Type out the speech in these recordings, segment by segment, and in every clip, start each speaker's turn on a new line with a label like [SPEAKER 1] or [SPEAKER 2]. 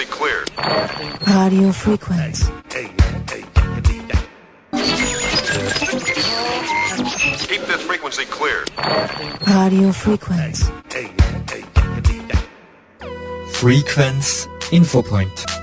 [SPEAKER 1] frequency cleared.
[SPEAKER 2] Radio frequency.
[SPEAKER 1] Keep this frequency clear.
[SPEAKER 2] Radio frequency.
[SPEAKER 3] Frequenz Infopoint.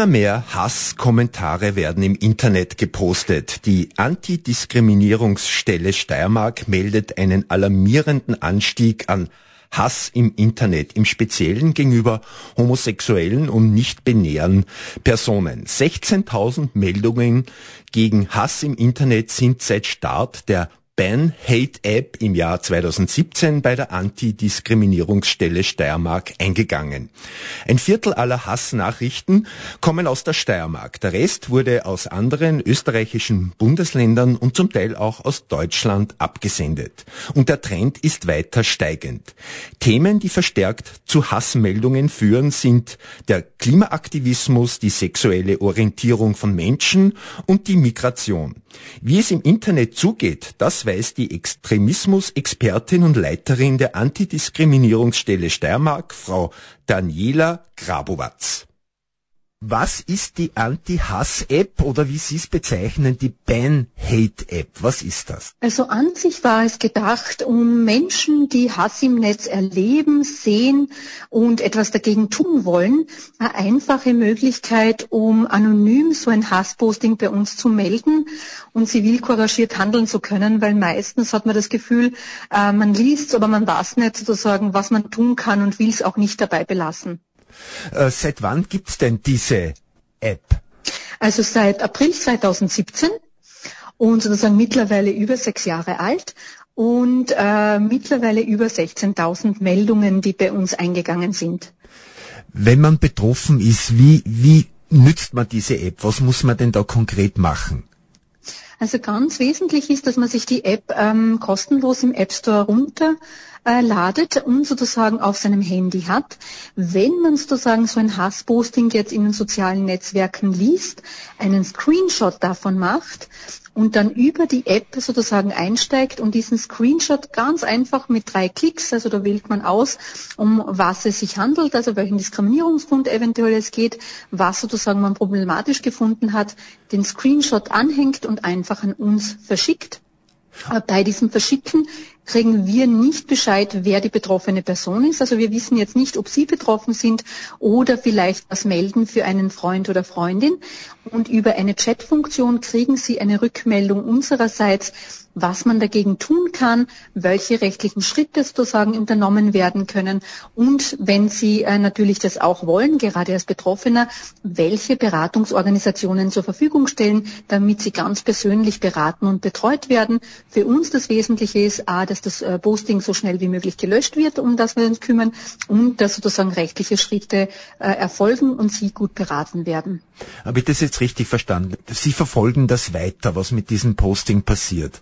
[SPEAKER 4] Immer mehr Hasskommentare werden im Internet gepostet. Die Antidiskriminierungsstelle Steiermark meldet einen alarmierenden Anstieg an Hass im Internet, im Speziellen gegenüber homosexuellen und nicht-binären Personen. 16.000 Meldungen gegen Hass im Internet sind seit Start der Ban Hate App im Jahr 2017 bei der Antidiskriminierungsstelle Steiermark eingegangen. Ein Viertel aller Hassnachrichten kommen aus der Steiermark. Der Rest wurde aus anderen österreichischen Bundesländern und zum Teil auch aus Deutschland abgesendet. Und der Trend ist weiter steigend. Themen, die verstärkt zu Hassmeldungen führen, sind der Klimaaktivismus, die sexuelle Orientierung von Menschen und die Migration. Wie es im Internet zugeht, das weiß die Extremismus-Expertin und Leiterin der Antidiskriminierungsstelle Steiermark, Frau Daniela Grabowatz. Was ist die Anti-Hass-App oder wie Sie es bezeichnen, die Ban-Hate-App? Was ist das?
[SPEAKER 5] Also an sich war es gedacht, um Menschen, die Hass im Netz erleben, sehen und etwas dagegen tun wollen, eine einfache Möglichkeit, um anonym so ein Hassposting bei uns zu melden und zivilcouragiert handeln zu können, weil meistens hat man das Gefühl, äh, man liest, aber man weiß nicht sozusagen, was man tun kann und will es auch nicht dabei belassen.
[SPEAKER 4] Äh, seit wann gibt's denn diese App?
[SPEAKER 5] Also seit April 2017 und sozusagen mittlerweile über sechs Jahre alt und äh, mittlerweile über 16.000 Meldungen, die bei uns eingegangen sind.
[SPEAKER 4] Wenn man betroffen ist, wie, wie nützt man diese App? Was muss man denn da konkret machen?
[SPEAKER 5] Also ganz wesentlich ist, dass man sich die App ähm, kostenlos im App Store runterladet äh, und sozusagen auf seinem Handy hat. Wenn man sozusagen so ein Hassposting jetzt in den sozialen Netzwerken liest, einen Screenshot davon macht und dann über die App sozusagen einsteigt und diesen Screenshot ganz einfach mit drei Klicks, also da wählt man aus, um was es sich handelt, also welchen Diskriminierungsgrund eventuell es geht, was sozusagen man problematisch gefunden hat, den Screenshot anhängt und einfach an uns verschickt. Äh, bei diesem Verschicken kriegen wir nicht Bescheid, wer die betroffene Person ist. Also wir wissen jetzt nicht, ob Sie betroffen sind oder vielleicht was melden für einen Freund oder Freundin. Und über eine Chatfunktion kriegen Sie eine Rückmeldung unsererseits, was man dagegen tun kann, welche rechtlichen Schritte sozusagen unternommen werden können und wenn Sie äh, natürlich das auch wollen, gerade als Betroffener, welche Beratungsorganisationen zur Verfügung stellen, damit Sie ganz persönlich beraten und betreut werden. Für uns das Wesentliche ist, a, dass das äh, Posting so schnell wie möglich gelöscht wird, um das wir uns kümmern und dass sozusagen rechtliche Schritte äh, erfolgen und Sie gut beraten werden.
[SPEAKER 4] Habe ich das jetzt richtig verstanden? Sie verfolgen das weiter, was mit diesem Posting passiert?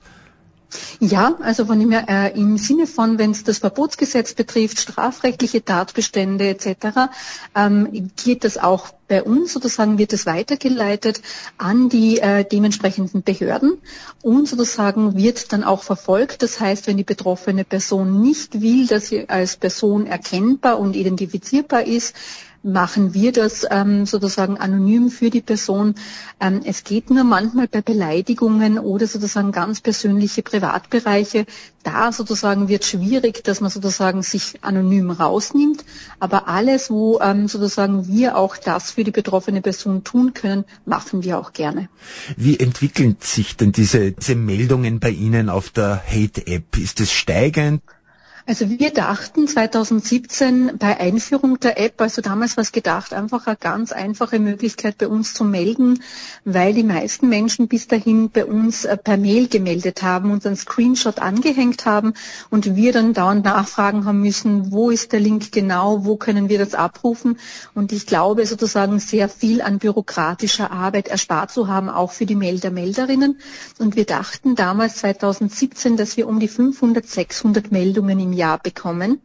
[SPEAKER 5] Ja, also von dem her, äh, im Sinne von, wenn es das Verbotsgesetz betrifft, strafrechtliche Tatbestände etc., ähm, geht das auch bei uns sozusagen, wird es weitergeleitet an die äh, dementsprechenden Behörden und sozusagen wird dann auch verfolgt. Das heißt, wenn die betroffene Person nicht will, dass sie als Person erkennbar und identifizierbar ist, machen wir das ähm, sozusagen anonym für die Person. Ähm, es geht nur manchmal bei Beleidigungen oder sozusagen ganz persönliche Privatbereiche. Da sozusagen wird schwierig, dass man sozusagen sich anonym rausnimmt. Aber alles, wo ähm, sozusagen wir auch das für die betroffene Person tun können, machen wir auch gerne.
[SPEAKER 4] Wie entwickeln sich denn diese, diese Meldungen bei Ihnen auf der Hate-App? Ist es steigend?
[SPEAKER 5] Also wir dachten 2017 bei Einführung der App, also damals was gedacht, einfach eine ganz einfache Möglichkeit bei uns zu melden, weil die meisten Menschen bis dahin bei uns äh, per Mail gemeldet haben und einen Screenshot angehängt haben und wir dann dauernd nachfragen haben müssen, wo ist der Link genau, wo können wir das abrufen? Und ich glaube sozusagen sehr viel an bürokratischer Arbeit erspart zu haben, auch für die Melder, Melderinnen. Und wir dachten damals 2017, dass wir um die 500, 600 Meldungen im Jahr bekommen.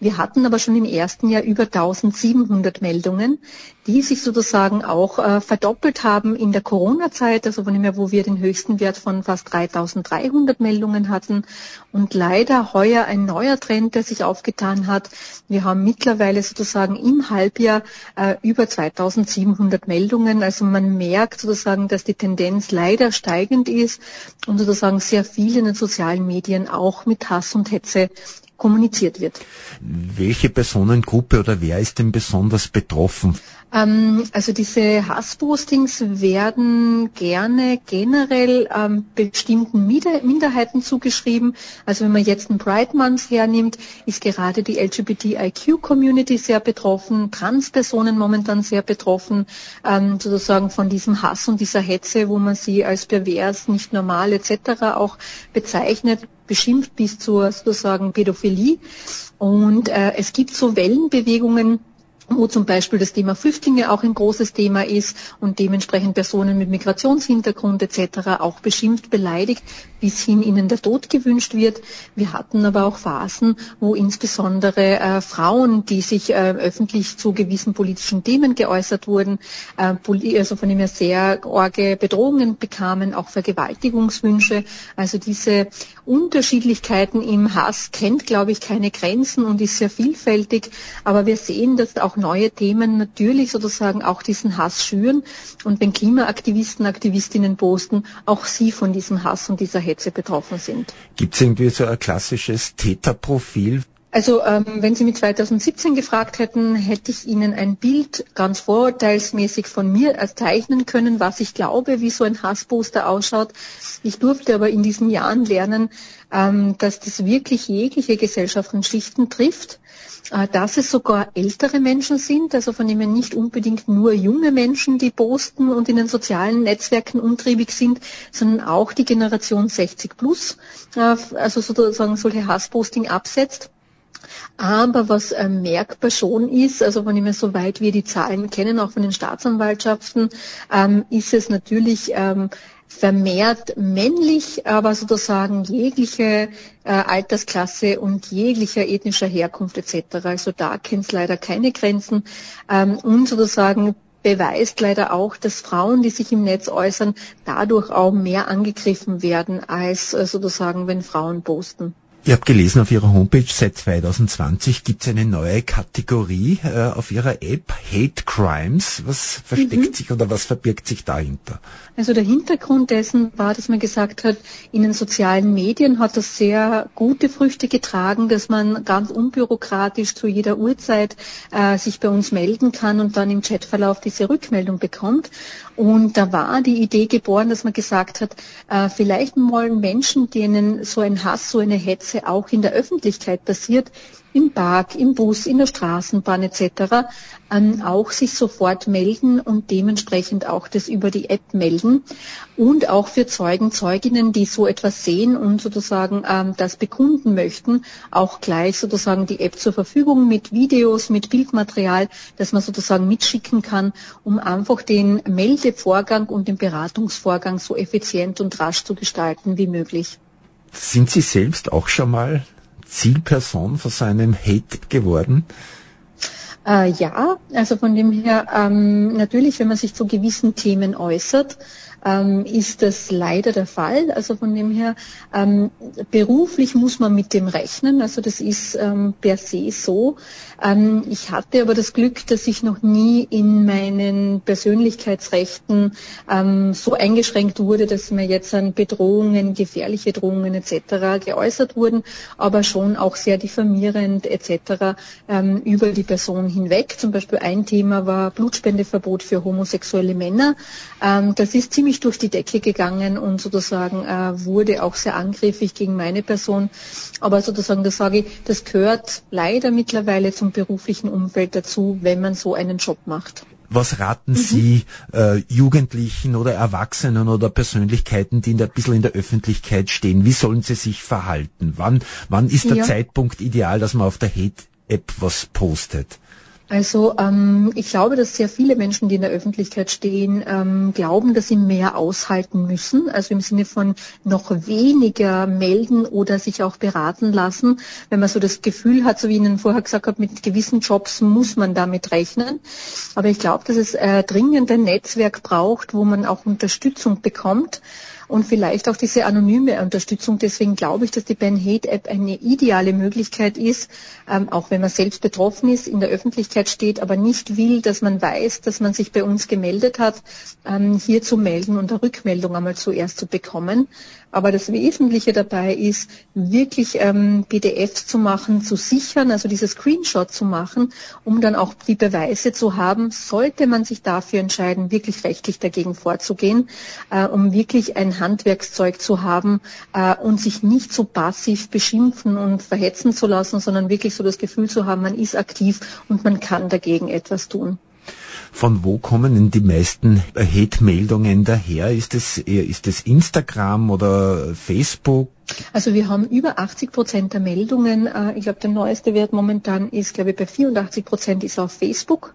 [SPEAKER 5] Wir hatten aber schon im ersten Jahr über 1700 Meldungen, die sich sozusagen auch äh, verdoppelt haben in der Corona-Zeit, also von dem her, wo wir den höchsten Wert von fast 3300 Meldungen hatten. Und leider heuer ein neuer Trend, der sich aufgetan hat. Wir haben mittlerweile sozusagen im Halbjahr äh, über 2700 Meldungen. Also man merkt sozusagen, dass die Tendenz leider steigend ist und sozusagen sehr viel in den sozialen Medien auch mit Hass und Hetze kommuniziert wird.
[SPEAKER 4] Welche Personengruppe oder wer ist denn besonders betroffen?
[SPEAKER 5] Ähm, also diese Hasspostings werden gerne generell ähm, bestimmten Minderheiten zugeschrieben. Also wenn man jetzt einen Pride Month hernimmt, ist gerade die LGBTIQ-Community sehr betroffen, Transpersonen momentan sehr betroffen, ähm, sozusagen von diesem Hass und dieser Hetze, wo man sie als pervers, nicht normal etc. auch bezeichnet beschimpft bis zur sozusagen Pädophilie. Und äh, es gibt so Wellenbewegungen, wo zum Beispiel das Thema Flüchtlinge auch ein großes Thema ist und dementsprechend Personen mit Migrationshintergrund etc. auch beschimpft, beleidigt, bis hin ihnen der Tod gewünscht wird. Wir hatten aber auch Phasen, wo insbesondere äh, Frauen, die sich äh, öffentlich zu gewissen politischen Themen geäußert wurden, äh, also von dem her sehr orge Bedrohungen bekamen, auch Vergewaltigungswünsche. Also diese Unterschiedlichkeiten im Hass kennt, glaube ich, keine Grenzen und ist sehr vielfältig. Aber wir sehen, dass auch neue Themen natürlich sozusagen auch diesen Hass schüren. Und wenn Klimaaktivisten, Aktivistinnen posten, auch sie von diesem Hass und dieser Hetze betroffen sind.
[SPEAKER 4] Gibt es irgendwie so ein klassisches Täterprofil?
[SPEAKER 5] Also ähm, wenn Sie mich 2017 gefragt hätten, hätte ich Ihnen ein Bild ganz vorurteilsmäßig von mir zeichnen können, was ich glaube, wie so ein Hassposter ausschaut. Ich durfte aber in diesen Jahren lernen, ähm, dass das wirklich jegliche Gesellschaftsschichten trifft äh, dass es sogar ältere Menschen sind, also von denen nicht unbedingt nur junge Menschen, die posten und in den sozialen Netzwerken untriebig sind, sondern auch die Generation 60 plus, äh, also sozusagen solche Hassposting absetzt. Aber was äh, merkbar schon ist, also von dem soweit wir die Zahlen kennen, auch von den Staatsanwaltschaften, ähm, ist es natürlich ähm, vermehrt männlich, aber sozusagen jegliche äh, Altersklasse und jeglicher ethnischer Herkunft etc. Also da kennt es leider keine Grenzen ähm, und sozusagen beweist leider auch, dass Frauen, die sich im Netz äußern, dadurch auch mehr angegriffen werden, als äh, sozusagen, wenn Frauen posten.
[SPEAKER 4] Ihr habt gelesen auf Ihrer Homepage, seit 2020 gibt es eine neue Kategorie äh, auf Ihrer App, Hate Crimes. Was versteckt mhm. sich oder was verbirgt sich dahinter?
[SPEAKER 5] Also der Hintergrund dessen war, dass man gesagt hat, in den sozialen Medien hat das sehr gute Früchte getragen, dass man ganz unbürokratisch zu jeder Uhrzeit äh, sich bei uns melden kann und dann im Chatverlauf diese Rückmeldung bekommt. Und da war die Idee geboren, dass man gesagt hat, äh, vielleicht wollen Menschen, denen so ein Hass, so eine Hetze auch in der Öffentlichkeit passiert, im Park, im Bus, in der Straßenbahn etc. Ähm, auch sich sofort melden und dementsprechend auch das über die App melden und auch für Zeugen, Zeuginnen, die so etwas sehen und sozusagen ähm, das bekunden möchten, auch gleich sozusagen die App zur Verfügung mit Videos, mit Bildmaterial, das man sozusagen mitschicken kann, um einfach den Meldevorgang und den Beratungsvorgang so effizient und rasch zu gestalten wie möglich.
[SPEAKER 4] Sind Sie selbst auch schon mal Zielperson von seinem Hate geworden?
[SPEAKER 5] Äh, ja, also von dem her, ähm, natürlich, wenn man sich zu gewissen Themen äußert, ähm, ist das leider der Fall. Also von dem her, ähm, beruflich muss man mit dem rechnen. Also das ist ähm, per se so. Ähm, ich hatte aber das Glück, dass ich noch nie in meinen Persönlichkeitsrechten ähm, so eingeschränkt wurde, dass mir jetzt an Bedrohungen, gefährliche Drohungen etc. geäußert wurden, aber schon auch sehr diffamierend etc. Ähm, über die Person hinweg. Zum Beispiel ein Thema war Blutspendeverbot für homosexuelle Männer. das ist ziemlich ziemlich durch die Decke gegangen und sozusagen äh, wurde auch sehr angriffig gegen meine Person. Aber sozusagen, das sage ich, das gehört leider mittlerweile zum beruflichen Umfeld dazu, wenn man so einen Job macht.
[SPEAKER 4] Was raten mhm. Sie äh, Jugendlichen oder Erwachsenen oder Persönlichkeiten, die in der, ein bisschen in der Öffentlichkeit stehen? Wie sollen sie sich verhalten? Wann, wann ist der ja. Zeitpunkt ideal, dass man auf der Hate-App was postet?
[SPEAKER 5] Also ähm, ich glaube, dass sehr viele Menschen, die in der Öffentlichkeit stehen, ähm, glauben, dass sie mehr aushalten müssen. Also im Sinne von noch weniger melden oder sich auch beraten lassen. Wenn man so das Gefühl hat, so wie ich Ihnen vorher gesagt habe, mit gewissen Jobs muss man damit rechnen. Aber ich glaube, dass es äh, dringend ein Netzwerk braucht, wo man auch Unterstützung bekommt und vielleicht auch diese anonyme Unterstützung. Deswegen glaube ich, dass die Ben Hate App eine ideale Möglichkeit ist, ähm, auch wenn man selbst betroffen ist, in der Öffentlichkeit steht, aber nicht will, dass man weiß, dass man sich bei uns gemeldet hat, ähm, hier zu melden und eine Rückmeldung einmal zuerst zu bekommen. Aber das Wesentliche dabei ist, wirklich ähm, PDFs zu machen, zu sichern, also diese Screenshot zu machen, um dann auch die Beweise zu haben, sollte man sich dafür entscheiden, wirklich rechtlich dagegen vorzugehen, äh, um wirklich ein Handwerkszeug zu haben äh, und sich nicht so passiv beschimpfen und verhetzen zu lassen, sondern wirklich so das Gefühl zu haben, man ist aktiv und man kann dagegen etwas tun.
[SPEAKER 4] Von wo kommen denn die meisten Hate-Meldungen daher? Ist es, ist Instagram oder Facebook?
[SPEAKER 5] Also wir haben über 80 Prozent der Meldungen. Äh, ich glaube, der neueste Wert momentan ist, glaube ich, bei 84 Prozent ist auf Facebook.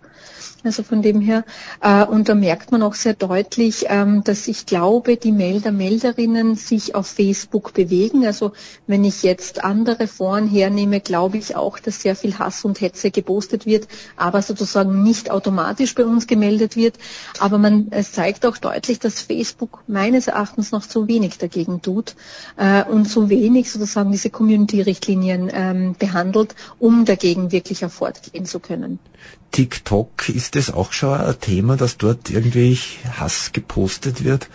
[SPEAKER 5] Also von dem her, äh, und da merkt man auch sehr deutlich, ähm, dass ich glaube, die Melder, Melderinnen sich auf Facebook bewegen. Also wenn ich jetzt andere Foren hernehme, glaube ich auch, dass sehr viel Hass und Hetze gepostet wird, aber sozusagen nicht automatisch bei uns gemeldet wird. Aber man, es zeigt auch deutlich, dass Facebook meines Erachtens noch zu wenig dagegen tut äh, und zu wenig sozusagen diese Community-Richtlinien ähm, behandelt, um dagegen wirklich hervorgehen zu können.
[SPEAKER 4] TikTok, ist das auch schon ein Thema, dass dort irgendwie Hass gepostet wird?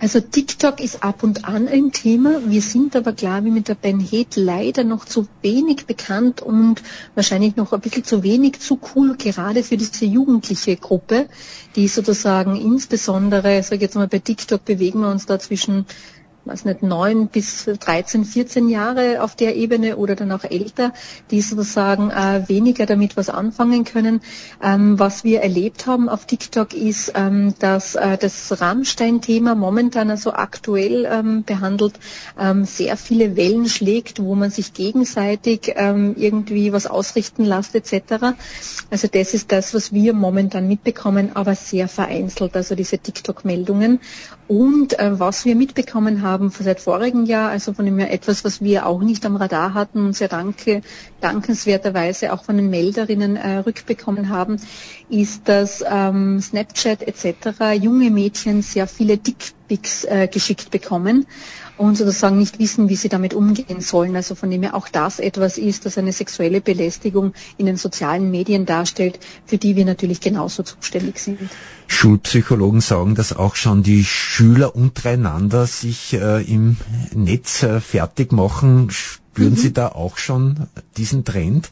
[SPEAKER 5] Also TikTok ist ab und an ein Thema. Wir sind aber, glaube ich, mit der Ben Heath leider noch zu wenig bekannt und wahrscheinlich noch ein bisschen zu wenig zu cool, gerade für diese jugendliche Gruppe, die sozusagen insbesondere, sage ich jetzt mal, bei TikTok bewegen wir uns da zwischen weiß nicht, neun bis 13, 14 Jahre auf der Ebene oder dann auch älter, die sozusagen äh, weniger damit was anfangen können. Ähm, was wir erlebt haben auf TikTok ist, ähm, dass äh, das Rammstein-Thema momentan also aktuell ähm, behandelt ähm, sehr viele Wellen schlägt, wo man sich gegenseitig ähm, irgendwie was ausrichten lässt etc. Also das ist das, was wir momentan mitbekommen, aber sehr vereinzelt, also diese TikTok-Meldungen. Und äh, was wir mitbekommen haben seit vorigem Jahr, also von dem her etwas, was wir auch nicht am Radar hatten und sehr danke, dankenswerterweise auch von den Melderinnen äh, rückbekommen haben, ist, dass ähm, Snapchat etc. junge Mädchen sehr viele Dickpics äh, geschickt bekommen und sozusagen nicht wissen, wie sie damit umgehen sollen. Also von dem her auch das etwas ist, das eine sexuelle Belästigung in den sozialen Medien darstellt, für die wir natürlich genauso zuständig sind.
[SPEAKER 4] Schulpsychologen sagen, dass auch schon die Schüler untereinander sich äh, im Netz äh, fertig machen. Spüren mhm. Sie da auch schon diesen Trend?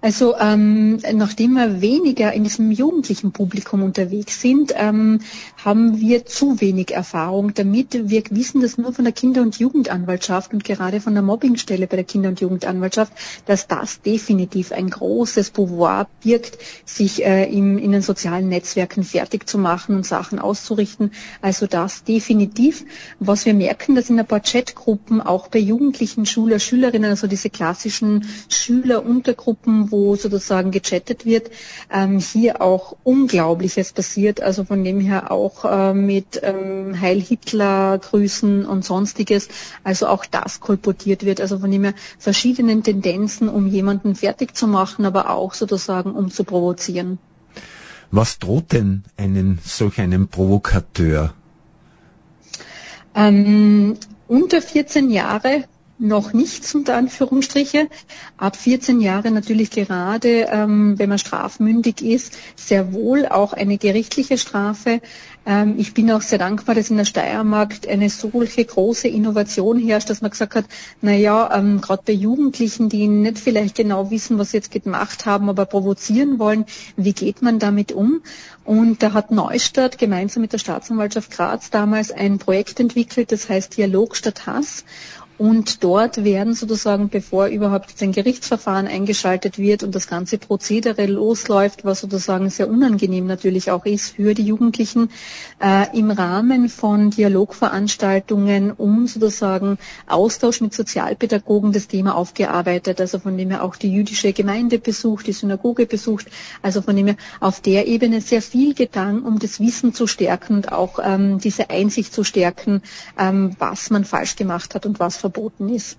[SPEAKER 5] Also ähm, nachdem wir weniger in diesem jugendlichen Publikum unterwegs sind, ähm, haben wir zu wenig Erfahrung damit. Wir wissen das nur von der Kinder- und Jugendanwaltschaft und gerade von der Mobbingstelle bei der Kinder- und Jugendanwaltschaft, dass das definitiv ein großes Pouvoir birgt, sich äh, im, in den sozialen Netzwerken fertig zu machen und Sachen auszurichten. Also das definitiv. Was wir merken, dass in ein paar Chatgruppen auch bei jugendlichen Schüler, Schülerinnen, also diese klassischen Schüleruntergruppen, wo sozusagen gechattet wird, ähm, hier auch Unglaubliches passiert. Also von dem her auch äh, mit ähm, Heil Hitler Grüßen und sonstiges. Also auch das kolportiert wird. Also von dem her verschiedenen Tendenzen, um jemanden fertig zu machen, aber auch sozusagen um zu provozieren.
[SPEAKER 4] Was droht denn einen solch einem Provokateur?
[SPEAKER 5] Ähm, unter 14 Jahre noch nichts unter Anführungsstriche. Ab 14 Jahre natürlich gerade, ähm, wenn man strafmündig ist, sehr wohl auch eine gerichtliche Strafe. Ähm, ich bin auch sehr dankbar, dass in der Steiermark eine solche große Innovation herrscht, dass man gesagt hat, na ja, ähm, gerade bei Jugendlichen, die nicht vielleicht genau wissen, was sie jetzt gemacht haben, aber provozieren wollen, wie geht man damit um? Und da hat Neustadt gemeinsam mit der Staatsanwaltschaft Graz damals ein Projekt entwickelt, das heißt Dialog statt Hass. Und dort werden sozusagen, bevor überhaupt ein Gerichtsverfahren eingeschaltet wird und das ganze Prozedere losläuft, was sozusagen sehr unangenehm natürlich auch ist für die Jugendlichen, äh, im Rahmen von Dialogveranstaltungen um sozusagen Austausch mit Sozialpädagogen das Thema aufgearbeitet. Also von dem her auch die jüdische Gemeinde besucht, die Synagoge besucht. Also von dem her auf der Ebene sehr viel getan, um das Wissen zu stärken und auch ähm, diese Einsicht zu stärken, ähm, was man falsch gemacht hat und was verboten ist.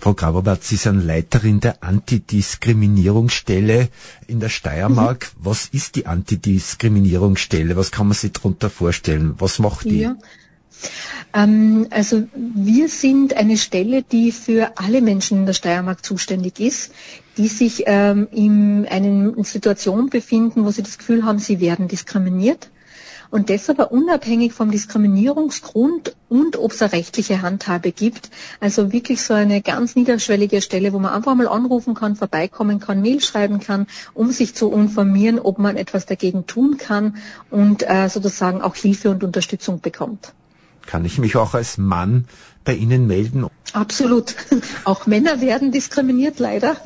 [SPEAKER 4] Frau Graberbat, Sie sind Leiterin der Antidiskriminierungsstelle in der Steiermark. Mhm. Was ist die Antidiskriminierungsstelle? Was kann man sich darunter vorstellen? Was macht die? Ja.
[SPEAKER 5] Ähm, also wir sind eine Stelle, die für alle Menschen in der Steiermark zuständig ist, die sich ähm, in einer Situation befinden, wo sie das Gefühl haben, sie werden diskriminiert und das aber unabhängig vom Diskriminierungsgrund und ob es eine rechtliche Handhabe gibt. Also wirklich so eine ganz niederschwellige Stelle, wo man einfach mal anrufen kann, vorbeikommen kann, Mail schreiben kann, um sich zu informieren, ob man etwas dagegen tun kann und äh, sozusagen auch Hilfe und Unterstützung bekommt.
[SPEAKER 4] Kann ich mich auch als Mann bei Ihnen melden?
[SPEAKER 5] Absolut. Auch Männer werden diskriminiert, leider.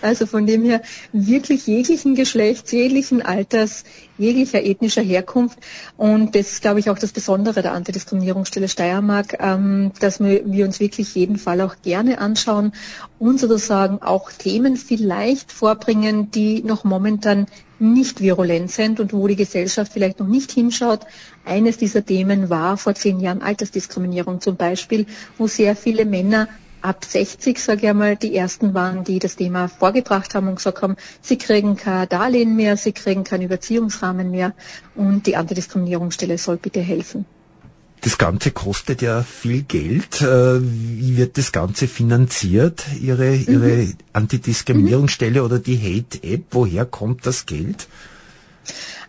[SPEAKER 5] Also von dem her wirklich jeglichen Geschlechts, jeglichen Alters, jeglicher ethnischer Herkunft. Und das ist, glaube ich, auch das Besondere der Antidiskriminierungsstelle Steiermark, ähm, dass wir, wir uns wirklich jeden Fall auch gerne anschauen und sozusagen auch Themen vielleicht vorbringen, die noch momentan nicht virulent sind und wo die Gesellschaft vielleicht noch nicht hinschaut. Eines dieser Themen war vor zehn Jahren Altersdiskriminierung zum Beispiel, wo sehr viele Männer ab 60, sage ich einmal, die ersten waren, die das Thema vorgebracht haben und gesagt haben, sie kriegen kein Darlehen mehr, sie kriegen keinen Überziehungsrahmen mehr und die Antidiskriminierungsstelle soll bitte helfen.
[SPEAKER 4] Das Ganze kostet ja viel Geld. Äh, wie wird das Ganze finanziert? Ihre, Ihre mhm. Antidiskriminierungsstelle mhm. oder die Hate-App? Woher kommt das Geld?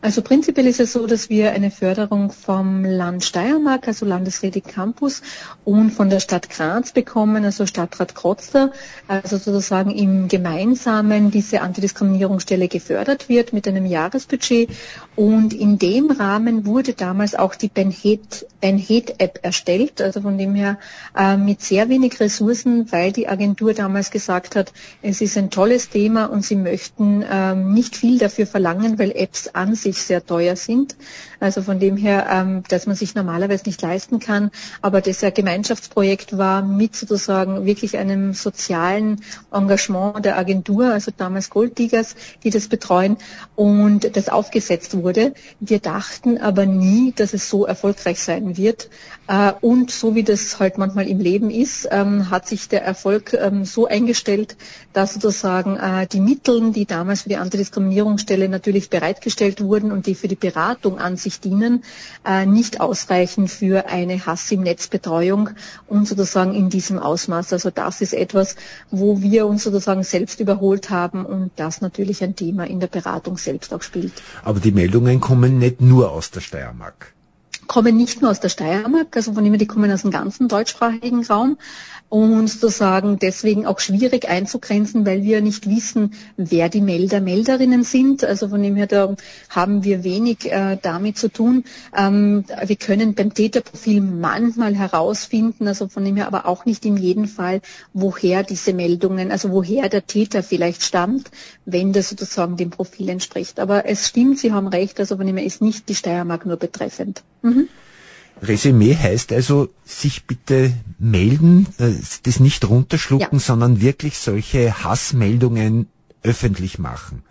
[SPEAKER 5] Also prinzipiell ist es so, dass wir eine Förderung vom Land Steiermark, also Landesrätig Campus und von der Stadt Graz bekommen, also Stadtrat Krotzler, also sozusagen im Gemeinsamen diese Antidiskriminierungsstelle gefördert wird mit einem Jahresbudget. Und in dem Rahmen wurde damals auch die Ben Head App erstellt, also von dem her äh, mit sehr wenig Ressourcen, weil die Agentur damals gesagt hat, es ist ein tolles Thema und sie möchten äh, nicht viel dafür verlangen, weil Apps an sich wirklich sehr teuer sind. Also von dem her, ähm, dass man sich normalerweise nicht leisten kann. Aber das ja Gemeinschaftsprojekt war mit sozusagen wirklich einem sozialen Engagement der Agentur, also damals Golddigers, die das betreuen und das aufgesetzt wurde. Wir dachten aber nie, dass es so erfolgreich sein wird. Äh, und so wie das halt manchmal im Leben ist, ähm, hat sich der Erfolg ähm, so eingestellt, dass sozusagen äh, die Mittel, die damals für die Antidiskriminierungsstelle natürlich bereitgestellt wurden, wurden und die für die Beratung an sich dienen, äh, nicht ausreichen für eine Hass im Netzbetreuung und sozusagen in diesem Ausmaß. Also das ist etwas, wo wir uns sozusagen selbst überholt haben und das natürlich ein Thema in der Beratung selbst auch spielt.
[SPEAKER 4] Aber die Meldungen kommen nicht nur aus der Steiermark
[SPEAKER 5] kommen nicht nur aus der Steiermark, also von dem die kommen aus dem ganzen deutschsprachigen Raum und sozusagen deswegen auch schwierig einzugrenzen, weil wir nicht wissen, wer die Melder, Melderinnen sind. Also von dem her da haben wir wenig äh, damit zu tun. Ähm, wir können beim Täterprofil manchmal herausfinden, also von dem her aber auch nicht in jedem Fall, woher diese Meldungen, also woher der Täter vielleicht stammt, wenn das sozusagen dem Profil entspricht. Aber es stimmt, Sie haben recht, also von dem her ist nicht die Steiermark nur betreffend. Mhm.
[SPEAKER 4] Resümee heißt also, sich bitte melden, äh, das nicht runterschlucken, ja. sondern wirklich solche Hassmeldungen öffentlich machen.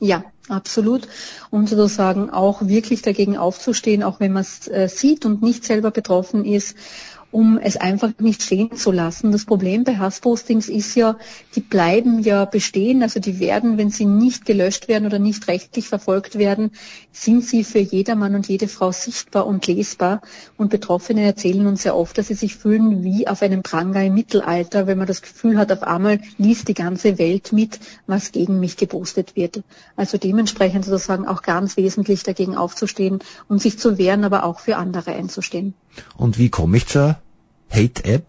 [SPEAKER 5] Ja, absolut. Und sozusagen auch wirklich dagegen aufzustehen, auch wenn man es äh, sieht und nicht selber betroffen ist um es einfach nicht stehen zu lassen. Das Problem bei Hasspostings ist ja, die bleiben ja bestehen, also die werden, wenn sie nicht gelöscht werden oder nicht rechtlich verfolgt werden, sind sie für jedermann und jede Frau sichtbar und lesbar. Und Betroffene erzählen uns sehr oft, dass sie sich fühlen wie auf einem Pranger im Mittelalter, wenn man das Gefühl hat, auf einmal liest die ganze Welt mit, was gegen mich gepostet wird. Also dementsprechend sozusagen auch ganz wesentlich dagegen aufzustehen und sich zu wehren, aber auch für andere einzustehen.
[SPEAKER 4] Und wie komme ich zur Hate-App?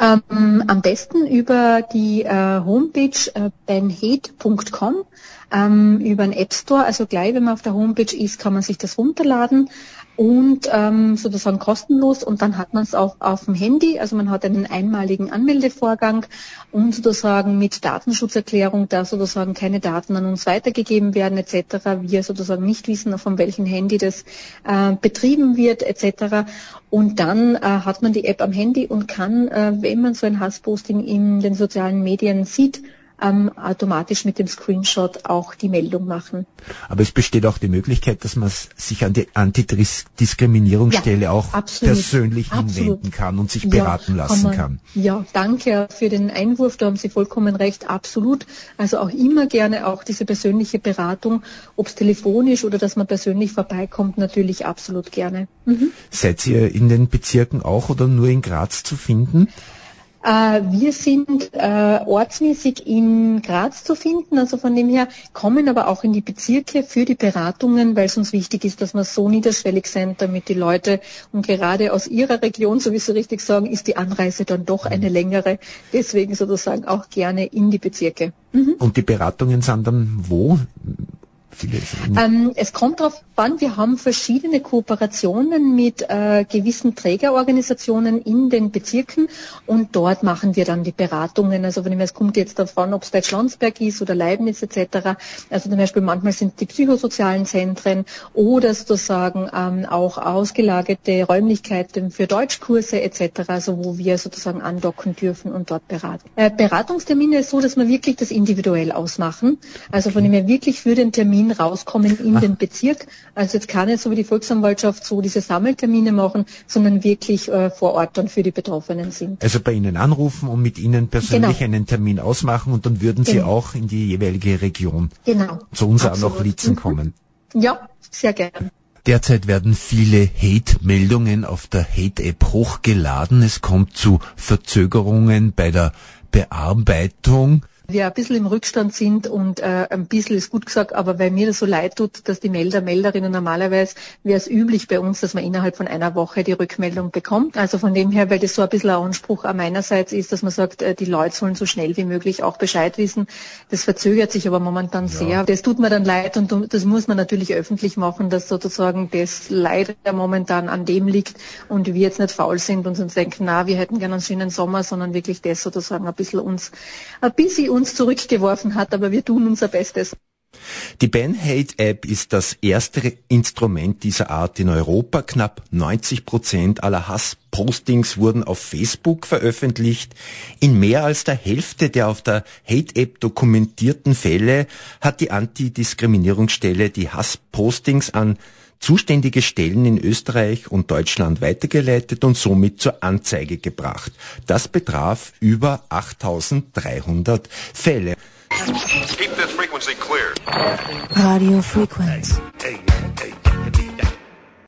[SPEAKER 5] Ähm, am besten über die äh, Homepage äh, benhate.com, ähm, über den App Store. Also gleich, wenn man auf der Homepage ist, kann man sich das runterladen und ähm, sozusagen kostenlos und dann hat man es auch auf dem Handy, also man hat einen einmaligen Anmeldevorgang und sozusagen mit Datenschutzerklärung, da sozusagen keine Daten an uns weitergegeben werden etc., wir sozusagen nicht wissen, von welchem Handy das äh, betrieben wird etc. Und dann äh, hat man die App am Handy und kann, äh, wenn man so ein Hassposting in den sozialen Medien sieht, ähm, automatisch mit dem Screenshot auch die Meldung machen.
[SPEAKER 4] Aber es besteht auch die Möglichkeit, dass man sich an die Antidiskriminierungsstelle ja, auch absolut, persönlich absolut. hinwenden kann und sich beraten ja, lassen kann, kann.
[SPEAKER 5] Ja, danke für den Einwurf, da haben Sie vollkommen recht, absolut. Also auch immer gerne auch diese persönliche Beratung, ob es telefonisch oder dass man persönlich vorbeikommt, natürlich absolut gerne.
[SPEAKER 4] Mhm. Seid ihr in den Bezirken auch oder nur in Graz zu finden?
[SPEAKER 5] Äh, wir sind äh, ortsmäßig in Graz zu finden, also von dem her kommen aber auch in die Bezirke für die Beratungen, weil es uns wichtig ist, dass wir so niederschwellig sind, damit die Leute und gerade aus ihrer Region, so wie Sie richtig sagen, ist die Anreise dann doch eine längere. Deswegen sozusagen auch gerne in die Bezirke.
[SPEAKER 4] Mhm. Und die Beratungen sind dann wo?
[SPEAKER 5] Ähm, es kommt darauf an, wir haben verschiedene Kooperationen mit äh, gewissen Trägerorganisationen in den Bezirken und dort machen wir dann die Beratungen. Also wenn es kommt jetzt davon, ob es bei Schlanzberg ist oder Leibniz etc. Also zum Beispiel manchmal sind die psychosozialen Zentren oder sozusagen ähm, auch ausgelagerte Räumlichkeiten für Deutschkurse etc. Also wo wir sozusagen andocken dürfen und dort beraten. Äh, Beratungstermine ist so, dass wir wirklich das individuell ausmachen. Also von dem her wirklich für den Termin Termin rauskommen in Ach. den Bezirk. Also jetzt kann nicht so wie die Volksanwaltschaft so diese Sammeltermine machen, sondern wirklich äh, vor Ort dann für die Betroffenen sind.
[SPEAKER 4] Also bei Ihnen anrufen und mit Ihnen persönlich genau. einen Termin ausmachen und dann würden Sie genau. auch in die jeweilige Region
[SPEAKER 5] genau.
[SPEAKER 4] zu uns auch noch Litzen mhm. kommen.
[SPEAKER 5] Ja, sehr gern.
[SPEAKER 4] Derzeit werden viele Hate-Meldungen auf der Hate-App hochgeladen. Es kommt zu Verzögerungen bei der Bearbeitung
[SPEAKER 5] wir ein bisschen im Rückstand sind und äh, ein bisschen ist gut gesagt, aber weil mir das so leid tut, dass die Melder, Melderinnen normalerweise wäre es üblich bei uns, dass man innerhalb von einer Woche die Rückmeldung bekommt. Also von dem her, weil das so ein bisschen ein Anspruch an meinerseits ist, dass man sagt, äh, die Leute sollen so schnell wie möglich auch Bescheid wissen. Das verzögert sich aber momentan ja. sehr. Das tut mir dann leid und das muss man natürlich öffentlich machen, dass sozusagen das leider momentan an dem liegt und wir jetzt nicht faul sind und uns denken, na, wir hätten gerne einen schönen Sommer, sondern wirklich das sozusagen ein bisschen uns, ein bisschen uns zurückgeworfen hat, aber wir tun unser Bestes.
[SPEAKER 4] Die Ben Hate App ist das erste Instrument dieser Art in Europa. Knapp 90 Prozent aller Hasspostings wurden auf Facebook veröffentlicht. In mehr als der Hälfte der auf der Hate App dokumentierten Fälle hat die Antidiskriminierungsstelle die Hasspostings an zuständige Stellen in Österreich und Deutschland weitergeleitet und somit zur Anzeige gebracht. Das betraf über 8300 Fälle.
[SPEAKER 2] Radio Frequency.